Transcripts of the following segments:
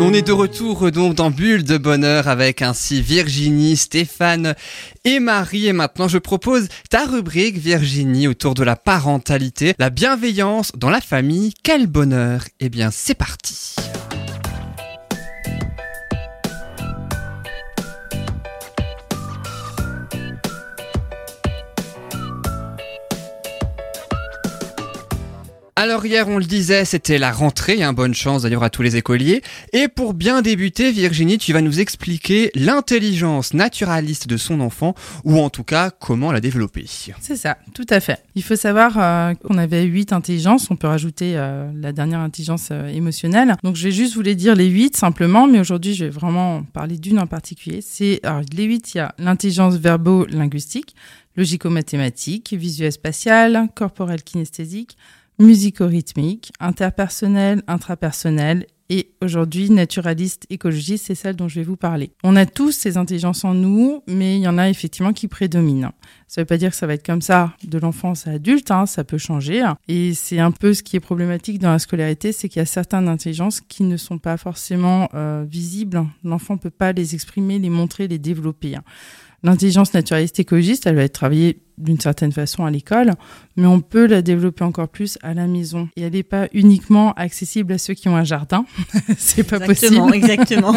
On est de retour donc dans Bulle de Bonheur avec ainsi Virginie, Stéphane et Marie. Et maintenant, je propose ta rubrique Virginie autour de la parentalité, la bienveillance dans la famille. Quel bonheur Eh bien, c'est parti. Alors hier, on le disait, c'était la rentrée, hein, bonne chance d'ailleurs à tous les écoliers. Et pour bien débuter, Virginie, tu vas nous expliquer l'intelligence naturaliste de son enfant, ou en tout cas comment la développer. C'est ça, tout à fait. Il faut savoir euh, qu'on avait huit intelligences, on peut rajouter euh, la dernière intelligence euh, émotionnelle. Donc je vais juste vous les dire les huit simplement, mais aujourd'hui je vais vraiment parler d'une en particulier. C'est les huit, il y a l'intelligence verbo-linguistique, logico-mathématique, visuel-spatiale, corporel-kinesthésique, musico-rythmique, interpersonnel, intrapersonnel et aujourd'hui naturaliste, écologiste, c'est celle dont je vais vous parler. On a tous ces intelligences en nous, mais il y en a effectivement qui prédominent. Ça ne veut pas dire que ça va être comme ça de l'enfance à l'adulte, hein, ça peut changer. Et c'est un peu ce qui est problématique dans la scolarité, c'est qu'il y a certaines intelligences qui ne sont pas forcément euh, visibles. L'enfant ne peut pas les exprimer, les montrer, les développer. L'intelligence naturaliste écologiste, elle va être travaillée d'une certaine façon à l'école, mais on peut la développer encore plus à la maison. Et elle n'est pas uniquement accessible à ceux qui ont un jardin. c'est pas exactement, possible. Exactement.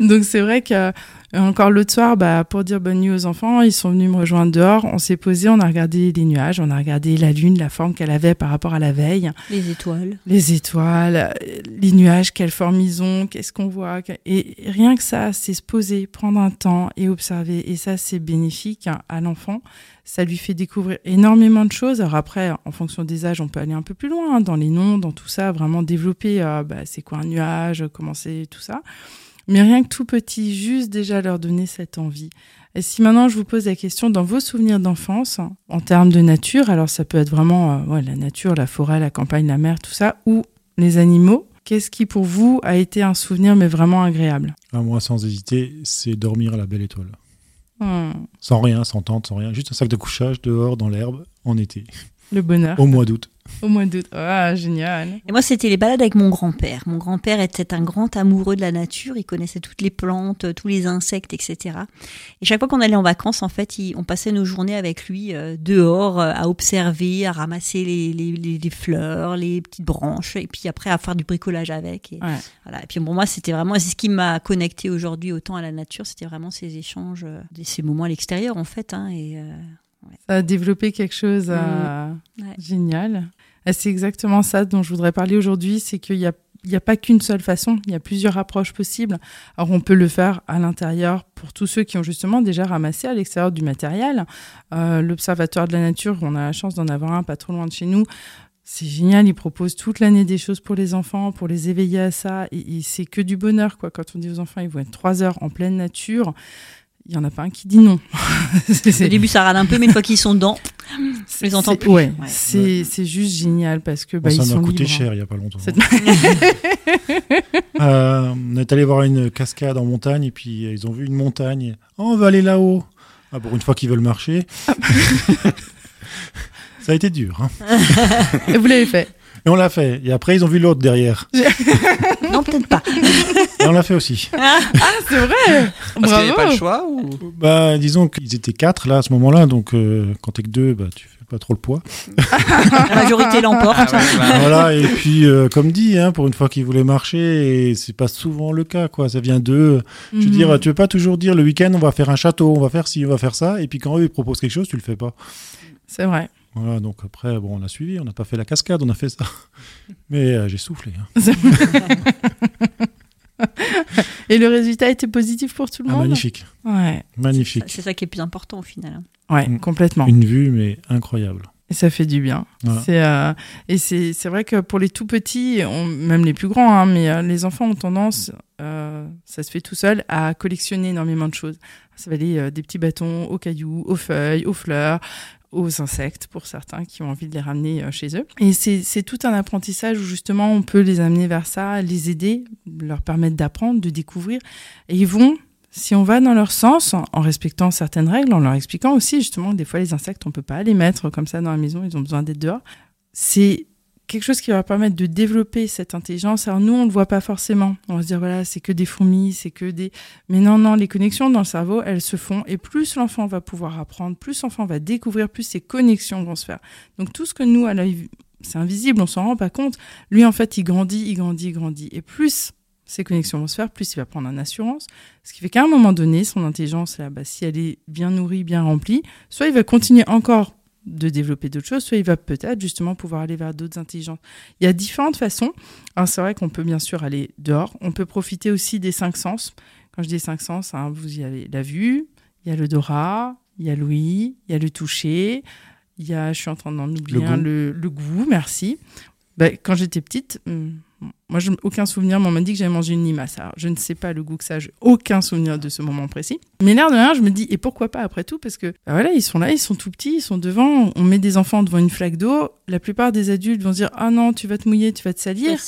Donc c'est vrai que encore l'autre soir, bah, pour dire bonne nuit aux enfants, ils sont venus me rejoindre dehors. On s'est posé, on a regardé les nuages, on a regardé la lune, la forme qu'elle avait par rapport à la veille. Les étoiles. Les étoiles, les nuages, quelle forme ils ont, qu'est-ce qu'on voit. Et rien que ça, c'est se poser, prendre un temps et observer. Et ça, c'est bénéfique à l'enfant. Ça lui fait découvrir énormément de choses. Alors après, en fonction des âges, on peut aller un peu plus loin hein, dans les noms, dans tout ça, vraiment développer euh, bah, c'est quoi un nuage, comment c'est tout ça. Mais rien que tout petit, juste déjà leur donner cette envie. Et si maintenant je vous pose la question dans vos souvenirs d'enfance, en termes de nature, alors ça peut être vraiment euh, la nature, la forêt, la campagne, la mer, tout ça, ou les animaux, qu'est-ce qui pour vous a été un souvenir mais vraiment agréable? Ah, Moi, sans hésiter, c'est dormir à la belle étoile. Hmm. Sans rien, sans tente, sans rien, juste un sac de couchage dehors dans l'herbe en été. Le bonheur. Au mois d'août. Au mois d'août. Ah, génial. Et moi, c'était les balades avec mon grand-père. Mon grand-père était un grand amoureux de la nature. Il connaissait toutes les plantes, tous les insectes, etc. Et chaque fois qu'on allait en vacances, en fait, on passait nos journées avec lui euh, dehors euh, à observer, à ramasser les, les, fleurs, les petites branches, et puis après à faire du bricolage avec. Et, voilà. et puis pour moi, c'était vraiment, c'est ce qui m'a connecté aujourd'hui autant à la nature. C'était vraiment ces échanges, euh, ces moments à l'extérieur, en fait. Hein, et ça a développé quelque chose euh, génial. C'est exactement ça dont je voudrais parler aujourd'hui, c'est qu'il n'y a, a pas qu'une seule façon, il y a plusieurs approches possibles. Alors on peut le faire à l'intérieur pour tous ceux qui ont justement déjà ramassé à l'extérieur du matériel. Euh, L'Observatoire de la nature, on a la chance d'en avoir un pas trop loin de chez nous. C'est génial, il propose toute l'année des choses pour les enfants, pour les éveiller à ça. Et, et c'est que du bonheur, quoi. Quand on dit aux enfants, ils vont être trois heures en pleine nature il y en a pas un qui dit non. Au début, ça rade un peu, mais une fois qu'ils sont dedans, je les entends plus. Ouais, c'est juste génial parce que bah, ça m'a coûté cher il y a pas longtemps. euh, on est allé voir une cascade en montagne et puis ils ont vu une montagne. Oh, on va aller là-haut. Ah, pour une fois qu'ils veulent marcher. ça a été dur. Hein. et vous l'avez fait et on l'a fait. Et après, ils ont vu l'autre derrière. non, peut-être pas. Et on l'a fait aussi. Ah, c'est vrai Parce qu'il n'y avait pas le choix ou... Bah, disons qu'ils étaient quatre là à ce moment-là, donc euh, quand t'es que deux, bah, tu fais pas trop le poids. La majorité l'emporte. Ah bah. voilà, et puis euh, comme dit, hein, pour une fois qu'ils voulaient marcher, et c'est pas souvent le cas, quoi. Ça vient d'eux. Je veux mhm. dire, tu veux pas toujours dire le week-end on va faire un château, on va faire ci, on va faire ça, et puis quand eux ils proposent quelque chose, tu le fais pas. C'est vrai. Voilà, donc après, bon, on a suivi, on n'a pas fait la cascade, on a fait ça. Mais euh, j'ai soufflé. Hein. Et le résultat était positif pour tout le ah, monde? Magnifique. Ouais. Magnifique. C'est ça qui est plus important au final. Hein. Ouais, mm. complètement. Une vue, mais incroyable. Et ça fait du bien. C'est euh, et c'est vrai que pour les tout petits, même les plus grands, hein, mais euh, les enfants ont tendance, ça se fait tout seul, à collectionner énormément de choses. Ça va aller des petits bâtons aux cailloux, aux feuilles, aux fleurs, aux insectes pour certains qui ont envie de les ramener euh, chez eux. Et c'est tout un apprentissage où justement on peut les amener vers ça, les aider, leur permettre d'apprendre, de découvrir. Et ils vont, si on va dans leur sens, en respectant certaines règles, en leur expliquant aussi justement que des fois les insectes, on peut pas les mettre comme ça dans la maison, ils ont besoin d'être dehors. C'est quelque chose qui va permettre de développer cette intelligence. Alors nous, on le voit pas forcément. On va se dire voilà, c'est que des fourmis, c'est que des. Mais non, non, les connexions dans le cerveau, elles se font. Et plus l'enfant va pouvoir apprendre, plus l'enfant va découvrir, plus ces connexions vont se faire. Donc tout ce que nous, à l'œil, c'est invisible, on s'en rend pas compte. Lui, en fait, il grandit, il grandit, il grandit. Et plus ces connexions vont se faire, plus il va prendre en assurance. Ce qui fait qu'à un moment donné, son intelligence, là, bah, si elle est bien nourrie, bien remplie, soit il va continuer encore de développer d'autres choses, soit il va peut-être justement pouvoir aller vers d'autres intelligences. Il y a différentes façons. c'est vrai qu'on peut bien sûr aller dehors. On peut profiter aussi des cinq sens. Quand je dis cinq sens, hein, vous y avez la vue, il y a l'odorat, il y a l'ouïe, il y a le toucher, il y a, je suis en train d'en oublier le, un, le, goût, merci. Bah, quand j'étais petite, hmm, moi, je, aucun souvenir, on m'a dit que j'avais mangé une limace. Alors, je ne sais pas le goût que ça, j'ai aucun souvenir de ce moment précis. Mais l'air de rien, je me dis, et pourquoi pas après tout? Parce que, bah voilà, ils sont là, ils sont tout petits, ils sont devant, on met des enfants devant une flaque d'eau. La plupart des adultes vont dire, ah non, tu vas te mouiller, tu vas te salir.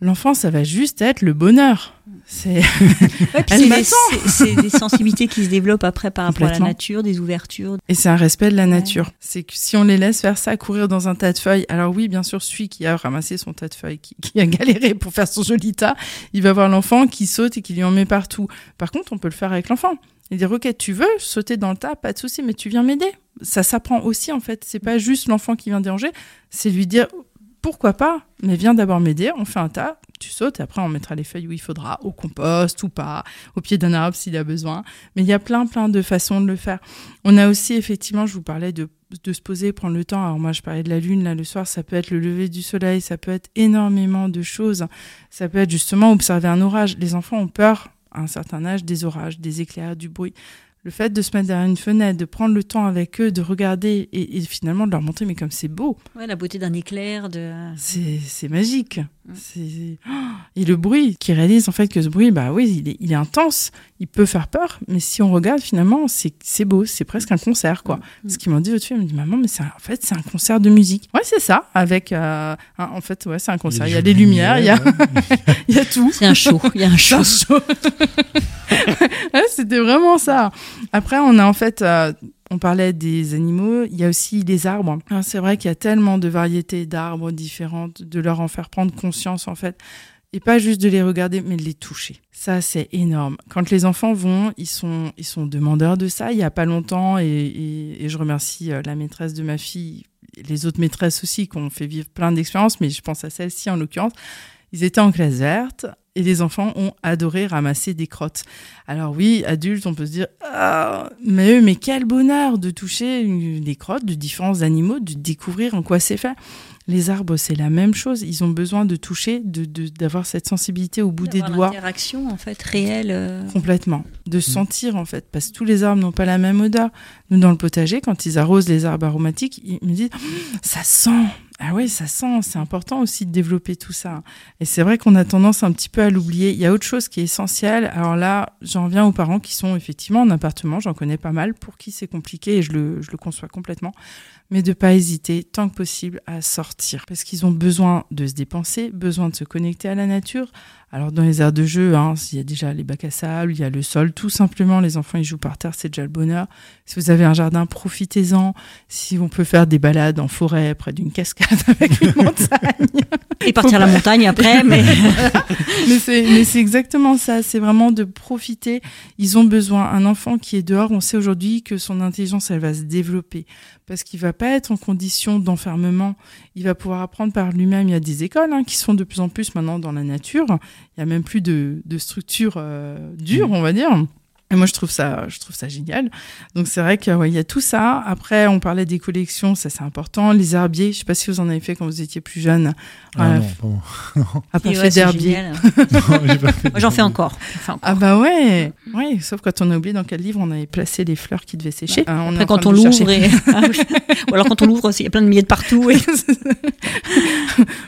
L'enfant, ça va juste être le bonheur. C'est des sensibilités qui se développent après par rapport à la nature, des ouvertures. Et c'est un respect de la nature. C'est que si on les laisse faire ça, courir dans un tas de feuilles, alors oui, bien sûr, celui qui a ramassé son tas de feuilles, qui, qui a galéré pour faire son joli tas, il va voir l'enfant qui saute et qui lui en met partout. Par contre, on peut le faire avec l'enfant. Il dire ok tu veux sauter dans le tas? Pas de souci mais tu viens m'aider ça s'apprend aussi en fait c'est pas juste l'enfant qui vient déranger c'est lui dire pourquoi pas Mais viens d'abord m'aider, on fait un tas, tu sautes et après on mettra les feuilles où il faudra, au compost ou pas, au pied d'un arbre s'il a besoin. Mais il y a plein plein de façons de le faire. On a aussi effectivement, je vous parlais de, de se poser, prendre le temps. Alors moi je parlais de la lune là le soir, ça peut être le lever du soleil, ça peut être énormément de choses. Ça peut être justement observer un orage. Les enfants ont peur à un certain âge des orages, des éclairs, du bruit le fait de se mettre derrière une fenêtre, de prendre le temps avec eux, de regarder et, finalement de leur montrer mais comme c'est beau. Ouais, la beauté d'un éclair, de. C'est magique. C'est et le bruit qui réalise en fait que ce bruit, bah oui, il est, il est intense, il peut faire peur, mais si on regarde finalement, c'est beau, c'est presque un concert quoi. Mm. Ce qu'ils m'ont dit au-dessus, elle me dit maman, mais en fait c'est un concert de musique. Ouais, c'est ça. Avec euh, en fait ouais, c'est un concert. Il y a, des lumières, il y a il y a tout. C'est un show. Il y a un show. C'était vraiment ça. Après, on a en fait euh, on parlait des animaux, il y a aussi les arbres. C'est vrai qu'il y a tellement de variétés d'arbres différentes, de leur en faire prendre conscience en fait. Et pas juste de les regarder, mais de les toucher. Ça, c'est énorme. Quand les enfants vont, ils sont, ils sont demandeurs de ça. Il y a pas longtemps, et, je remercie euh, la maîtresse de ma fille, les autres maîtresses aussi, qui ont fait vivre plein d'expériences, mais je pense à celle-ci en l'occurrence. Ils étaient en classe verte et les enfants ont adoré ramasser des crottes. Alors oui, adultes, on peut se dire, ah, mais, mais quel bonheur de toucher des crottes de différents animaux, de découvrir en quoi c'est fait. Les arbres, c'est la même chose. Ils ont besoin de toucher, de d'avoir cette sensibilité au bout des doigts. Interaction en fait réelle. Euh. Complètement. De mm. sentir en fait, parce que tous les arbres n'ont pas la même odeur. Nous dans le potager, quand ils arrosent les arbres aromatiques, ils me disent ça sent. Ah oui, ça sent. C'est important aussi de développer tout ça. Et c'est vrai qu'on a tendance un petit peu à l'oublier. Il y a autre chose qui est essentielle. Alors là, j'en viens aux parents qui sont effectivement en appartement. J'en connais pas mal pour qui c'est compliqué et je le, je le conçois complètement mais de pas hésiter tant que possible à sortir parce qu'ils ont besoin de se dépenser, besoin de se connecter à la nature, alors dans les aires de jeu, hein, il y a déjà les bacs à sable, il y a le sol, tout simplement, les enfants ils jouent par terre, c'est déjà le bonheur. Si vous avez un jardin, profitez-en. Si on peut faire des balades en forêt, près d'une cascade avec une montagne. Et partir à la montagne après, mais... mais c'est exactement ça, c'est vraiment de profiter. Ils ont besoin, un enfant qui est dehors, on sait aujourd'hui que son intelligence, elle va se développer parce qu'il va pas être en condition d'enfermement. Il va pouvoir apprendre par lui-même. Il y a des écoles hein, qui sont de plus en plus maintenant dans la nature. Il y a même plus de, de structure euh, dure, mm. on va dire. Et moi, je trouve ça, je trouve ça génial. Donc, c'est vrai qu'il ouais, y a tout ça. Après, on parlait des collections, ça c'est important. Les herbiers, je sais pas si vous en avez fait quand vous étiez plus jeune. Ah non, bon. Après, fait d'herbiers. Moi, j'en fais encore. Ah bah ouais, oui. Sauf quand on a oublié dans quel livre on avait placé les fleurs qui devaient sécher. Bah, on après, quand on l'ouvre, et... Ah ou alors quand on l'ouvre, il y a plein de milliers de partout. Et...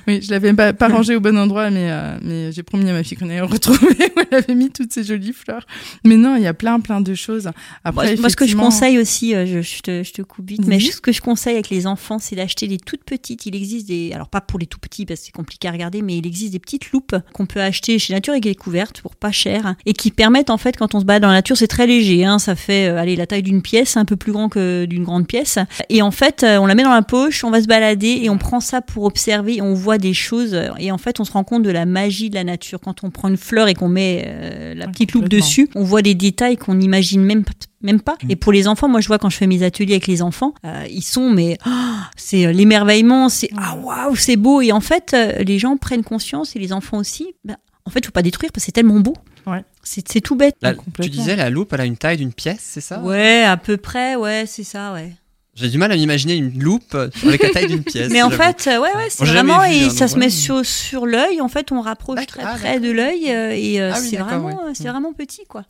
oui, je l'avais pas, pas rangé au bon endroit, mais euh, mais j'ai promis à ma fille qu'on allait retrouver où elle avait mis toutes ces jolies fleurs. Mais non, il y y a plein, plein de choses. Après, moi, moi, ce que je conseille aussi, euh, je, je te, je te coupe vite, mais Mhm. ce que je conseille avec les enfants, c'est d'acheter des toutes petites. Il existe des, alors pas pour les tout petits parce que c'est compliqué à regarder, mais il existe des petites loupes qu'on peut acheter chez Nature et Découverte pour pas cher et qui permettent en fait quand on se balade dans la nature, c'est très léger, hein, ça fait euh, allez la taille d'une pièce, un peu plus grand que d'une grande pièce, et en fait euh, on la met dans la poche, on va se balader et on prend ça pour observer, on voit des choses et en fait on se rend compte de la magie de la nature quand on prend une fleur et qu'on met euh, la petite loupe dessus, on voit des détails qu'on n'imagine même pas même pas. Mm. Et pour les enfants, moi je vois quand je fais mes ateliers avec les enfants, euh, ils sont mais ah, c'est euh, l'émerveillement, c'est ah waouh c'est beau et en fait euh, les gens prennent conscience et les enfants aussi. ben, en fait, faut pas détruire parce que c'est tellement beau. Ouais. C'est c'est tout bête. La- tu disais la loupe, elle a une taille d'une pièce, c'est ça? Ouais, à peu près, ouais, c'est ça, ouais. J'ai du mal à m'imaginer une loupe avec la taille d'une pièce. Mais en fait, euh, ouais, ouais, c'est vraiment vu, et hein, ça se met sur sur l'œil. En fait, on rapproche D'accord, très ah, près de l'œil euh, et euh, Ah oui, c'est vraiment, c'est Mm. vraiment petit, quoi.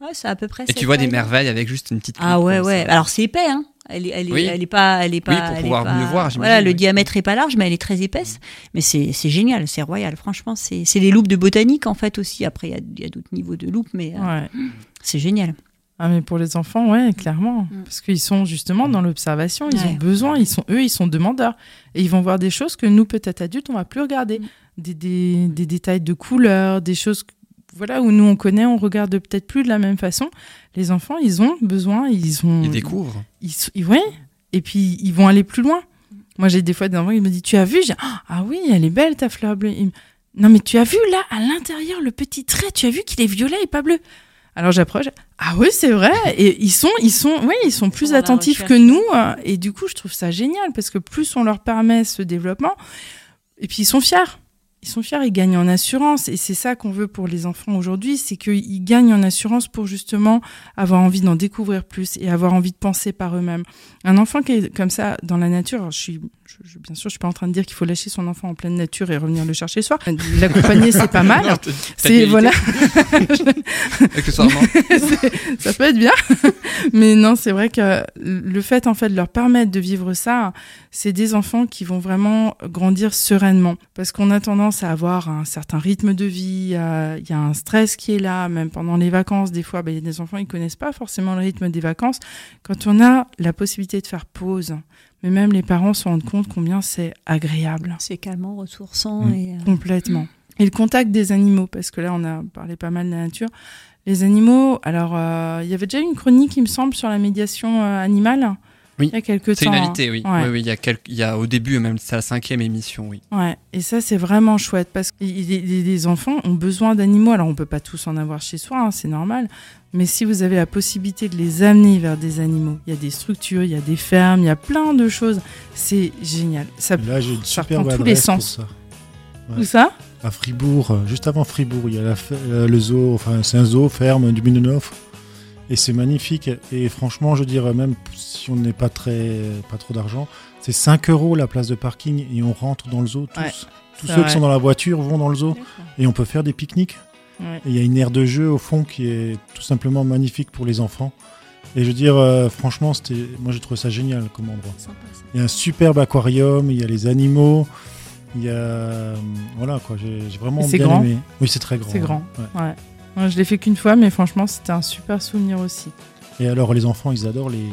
Ouais, c'est à peu près. Et tu vois des merveilles avec juste une petite Ah ouais, ouais. ça. Alors c'est épais, hein. Elle est, elle est, Oui. elle est pas, elle est pas. pour elle est pouvoir pas- mieux voir, Voilà, le oui. diamètre est pas large, mais elle est très épaisse. Mais c'est, c'est génial, c'est royal. Franchement, c'est, c'est des loupes de botanique en fait aussi. Après, il y a, d'autres niveaux de loupes, mais euh, Ouais. c'est génial. Ah mais pour les enfants, ouais, clairement, Mm. parce qu'ils sont justement dans l'observation, ils Ouais. ont besoin, ils sont eux, ils sont demandeurs et ils vont voir des choses que nous peut-être adultes on va plus regarder, Mm. des, des, des détails de couleurs, des choses voilà où nous on connaît, on regarde peut-être plus de la même façon. Les enfants, ils ont besoin, ils ont Ils découvrent. ils, ils- ouais, et puis ils vont aller plus loin. Moi, j'ai des fois des enfants qui me disent Tu as vu J'ai, Ah oui, elle est belle ta fleur bleue. Non, mais tu as vu là, à l'intérieur, le petit trait, tu as vu qu'il est violet et pas bleu. Alors j'approche. Ah oui, c'est vrai. Et ils sont, ils sont, oui, ils sont plus attentifs que nous. euh, Et du coup, je trouve ça génial parce que plus on leur permet ce développement, et puis ils sont fiers. Ils sont fiers, ils gagnent en assurance. Et c'est ça qu'on veut pour les enfants aujourd'hui, c'est qu'ils gagnent en assurance pour justement avoir envie d'en découvrir plus et avoir envie de penser par eux-mêmes. Un enfant qui est comme ça dans la nature, je suis, je- je- bien sûr, je suis pas en train de dire qu'il faut lâcher son enfant en pleine nature et revenir le chercher le soir. L'accompagner, c'est pas mal. C'est voilà, ça peut être bien. Mais non, c'est vrai que le fait en fait de leur permettre de vivre ça, c'est des enfants qui vont vraiment grandir sereinement. Parce qu'on a tendance à avoir un certain rythme de vie, à- il y a un stress qui est là, même pendant les vacances. Des fois, ben, il y a des enfants, ils connaissent pas forcément le rythme des vacances. Quand on a la possibilité de faire pause, mais même les parents se rendent compte combien c'est agréable. C'est calmant, ressourçant Mm. et. euh, Complètement. Et le contact des animaux, parce que là, on a parlé pas mal de la nature. Les animaux, alors, euh, il y avait déjà une chronique, il me semble, sur la médiation euh, animale. Oui. Il y a quelques C'est temps. une hein.alité, oui. Ouais. Oui, oui, il y a, quelques- il y a au début, même c'est la cinquième émission, oui. Ouais, et ça c'est vraiment chouette parce que les, les- les enfants ont besoin d'animaux. Alors on peut pas tous en avoir chez soi, hein, c'est normal. Mais si vous avez la possibilité de les amener vers des animaux, il y a des structures, il y a des fermes, il y a plein de choses. C'est génial. Ça, Là, j'ai une ça tous les adresse pour sens. ça. Ouais. Tout ça? À Fribourg, euh, juste avant Fribourg, il y a la euh, le zoo, enfin c'est un zoo ferme du Minenhof. Et c'est magnifique. Et franchement, je dirais même si on n'est pas très, pas trop d'argent, c'est 5 euros la place de parking et on rentre dans le zoo tous. Ouais, Tous ceux vrai. qui sont dans la voiture vont dans le zoo et on peut faire des pique-niques. Ouais. Et il y a une aire de jeu au fond qui est tout simplement magnifique pour les enfants. Et je veux dire, euh, franchement, c'était, moi j'ai trouvé ça génial comme endroit. sympa. Il y a un superbe aquarium, il y a les animaux, il y a. euh, Voilà quoi, j'ai vraiment bien grand aimé. Oui, c'est très grand. C'est grand. ouais. Ouais. Moi, je l'ai fait qu'une fois, mais franchement, c'était un super souvenir aussi. Et alors, les enfants, ils adorent les.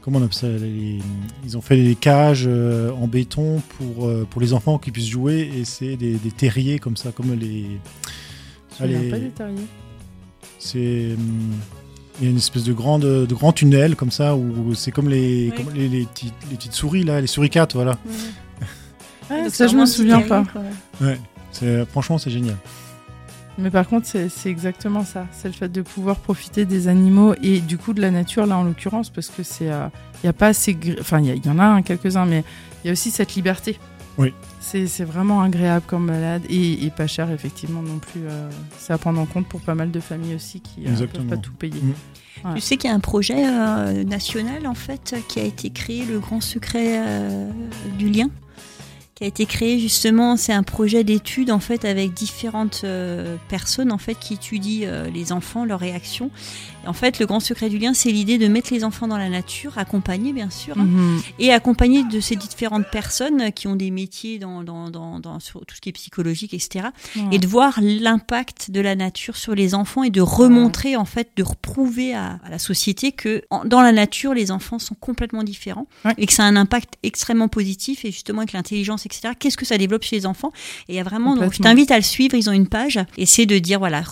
Comment on appelle ça les- Ils ont fait des cages euh, en béton pour, euh, pour les enfants qui puissent jouer et c'est des, des terriers comme ça, comme les. Souviens Allez. pas des terriers. C'est. Il y a une espèce de, grande, de grand tunnel comme ça où c'est comme les, Oui. comme les, les petites, les petites souris là, les suricates, voilà. Ouais, Donc, ça, je me vraiment souviens pas. quoi. C'est- Franchement, c'est génial. Mais par contre, c'est exactement ça. C'est le fait de pouvoir profiter des animaux et du coup de la nature, là en l'occurrence, parce que c'est. Il n'y a pas assez. gr- Enfin, il y, en a hein, quelques-uns, mais il y a aussi cette liberté. Oui. C'est vraiment agréable comme balade et, et pas cher, effectivement, non plus. euh, c'est à prendre en compte pour pas mal de familles aussi qui ne peuvent Exactement. pas tout payer. Mm. Ouais. Tu sais qu'il y a un projet euh, national en fait qui a été créé, le grand secret euh, du lien, qui a été créé justement. C'est un projet d'étude en fait avec différentes euh, personnes en fait qui étudient euh, les enfants, leurs réactions. Et en fait, le grand secret du lien, c'est l'idée de mettre les enfants dans la nature, accompagner bien sûr, hein, Mhm. et accompagner de ces différentes personnes qui ont des métiers dans, dans, dans, dans- sur tout ce qui est psychologique, etc. Ouais. Et de voir l'impact de la nature sur les enfants et de remontrer en fait, de reprouver à, à la société que en- dans la nature, les enfants sont complètement différents Ouais. et que ça a un impact extrêmement positif et justement avec l'intelligence, etc. Qu'est-ce que ça développe chez les enfants Et il y a vraiment, donc je t'invite à le suivre. Ils ont une page et c'est de dire voilà,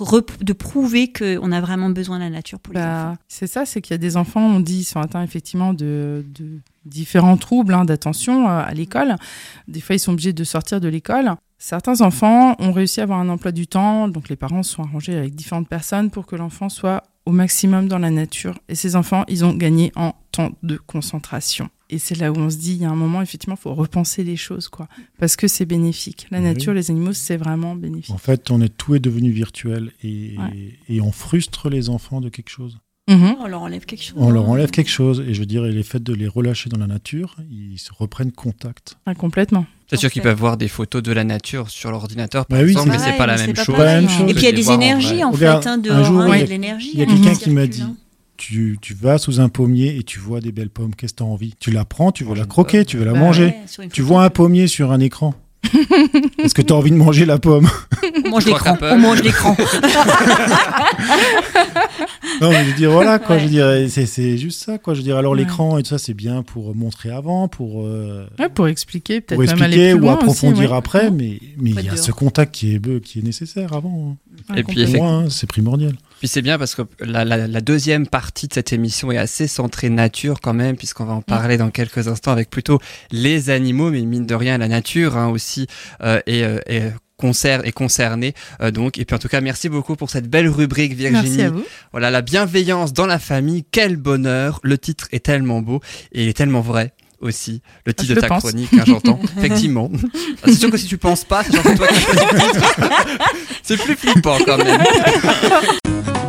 de prouver qu'on a vraiment besoin de la nature pour les enfants. Bah, c'est ça, c'est qu'il y a des enfants, on dit, ils sont atteints effectivement de, de différents troubles hein, d'attention euh, à l'école. Des fois, ils sont obligés de sortir de l'école. Certains enfants ont réussi à avoir un emploi du temps, donc les parents sont arrangés avec différentes personnes pour que l'enfant soit au maximum dans la nature. Et ces enfants, ils ont gagné en temps de concentration. Et c'est là où on se dit, il y a un moment, effectivement, il faut repenser les choses, quoi. Parce que c'est bénéfique. La Oui. nature, les animaux, c'est vraiment bénéfique. En fait, on est tout est devenu virtuel et, Ouais. et on frustre les enfants de quelque chose. Mhm. On leur enlève quelque chose. On leur enlève quelque chose et je veux dire, et les fait de les relâcher dans la nature, ils se reprennent contact. Ah, complètement. C'est sûr qu'ils peuvent voir des photos de la nature sur l'ordinateur, par Bah oui, exemple, mais c'est pas la même pas chose. pareil. Pas la même chose. Et puis il y a de des en énergies en, fait, hein, un dehors, jour, hein, il y a- a de l'énergie. Il y a qui quelqu'un qui m'a dit, hein. Tu, tu vas sous un pommier et tu vois des belles pommes, qu'est-ce que tu as envie? Tu la prends, tu veux la croquer, pomme. tu veux la Bah manger. Ouais, Tu vois un pommier sur un écran. Est-ce que tu as envie de manger la pomme? On mange l'écran. On mange l'écran. Non, mais je veux dire, voilà, quoi. Ouais. Je veux dire, c'est, c'est juste ça, quoi. Je veux dire, alors Ouais. l'écran et tout ça, c'est bien pour montrer avant, pour, euh, Ouais, pour expliquer, peut-être pour même aller expliquer plus ou loin approfondir aussi, ouais. après, mais il y a ce contact qui est, be- qui est nécessaire avant. hein. Et puis, Pour effectivement, moi, hein, c'est primordial. Puis c'est bien parce que la, la- la deuxième partie de cette émission est assez centrée nature quand même, puisqu'on va en parler dans quelques instants avec plutôt les animaux, mais mine de rien la nature hein, aussi euh, est, euh, est concerne est concernée. Euh, donc et puis en tout cas merci beaucoup pour cette belle rubrique Virginie. Merci à vous. Voilà la bienveillance dans la famille, quel bonheur. Le titre est tellement beau et il est tellement vrai. Aussi, le titre je de ta pense. chronique, hein, j'entends. Effectivement. Ah, C'est sûr que si tu penses pas, c'est toi qui titre, c'est plus flippant quand même.